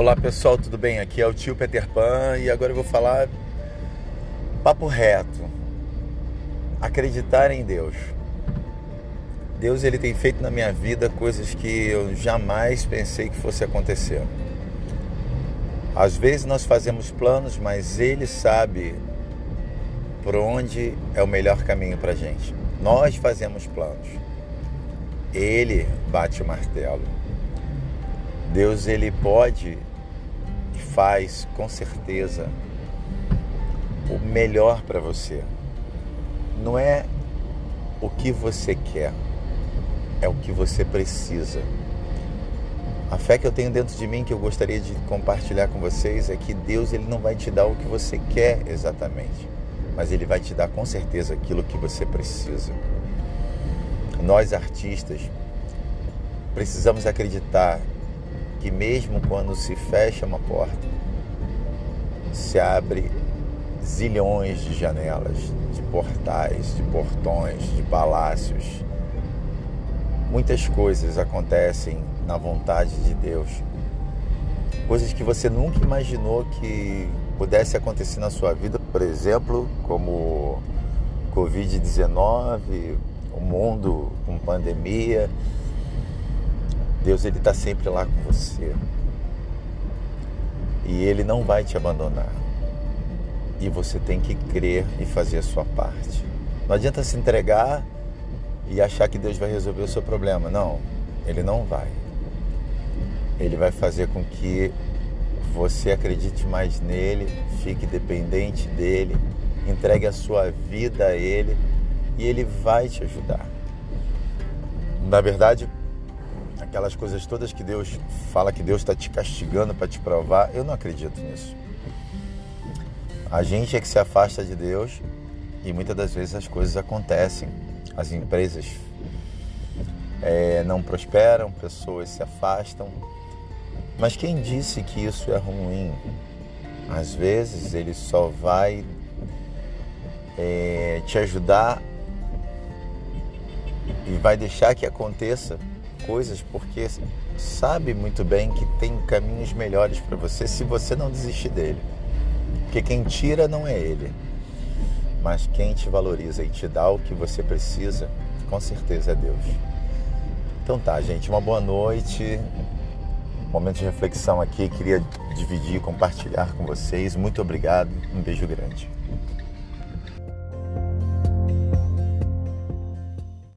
Olá pessoal, tudo bem? Aqui é o tio Peter Pan e agora eu vou falar papo reto. Acreditar em Deus. Deus ele tem feito na minha vida coisas que eu jamais pensei que fosse acontecer. Às vezes nós fazemos planos, mas ele sabe por onde é o melhor caminho para gente. Nós fazemos planos. Ele bate o martelo. Deus ele pode faz com certeza o melhor para você. Não é o que você quer, é o que você precisa. A fé que eu tenho dentro de mim que eu gostaria de compartilhar com vocês é que Deus ele não vai te dar o que você quer exatamente, mas ele vai te dar com certeza aquilo que você precisa. Nós artistas precisamos acreditar que mesmo quando se fecha uma porta, se abre zilhões de janelas, de portais, de portões, de palácios. Muitas coisas acontecem na vontade de Deus. Coisas que você nunca imaginou que pudesse acontecer na sua vida, por exemplo, como Covid-19, o mundo com pandemia, Deus ele está sempre lá com você. E ele não vai te abandonar. E você tem que crer e fazer a sua parte. Não adianta se entregar e achar que Deus vai resolver o seu problema. Não, ele não vai. Ele vai fazer com que você acredite mais nele, fique dependente dele, entregue a sua vida a ele e ele vai te ajudar. Na verdade, aquelas coisas todas que Deus fala que Deus está te castigando para te provar, eu não acredito nisso. A gente é que se afasta de Deus e muitas das vezes as coisas acontecem. As empresas é, não prosperam, pessoas se afastam. Mas quem disse que isso é ruim? Às vezes ele só vai é, te ajudar e vai deixar que aconteça coisas porque sabe muito bem que tem caminhos melhores para você se você não desistir dele. Porque quem tira não é ele, mas quem te valoriza e te dá o que você precisa, com certeza é Deus. Então tá, gente, uma boa noite. Momento de reflexão aqui, queria dividir, compartilhar com vocês. Muito obrigado, um beijo grande.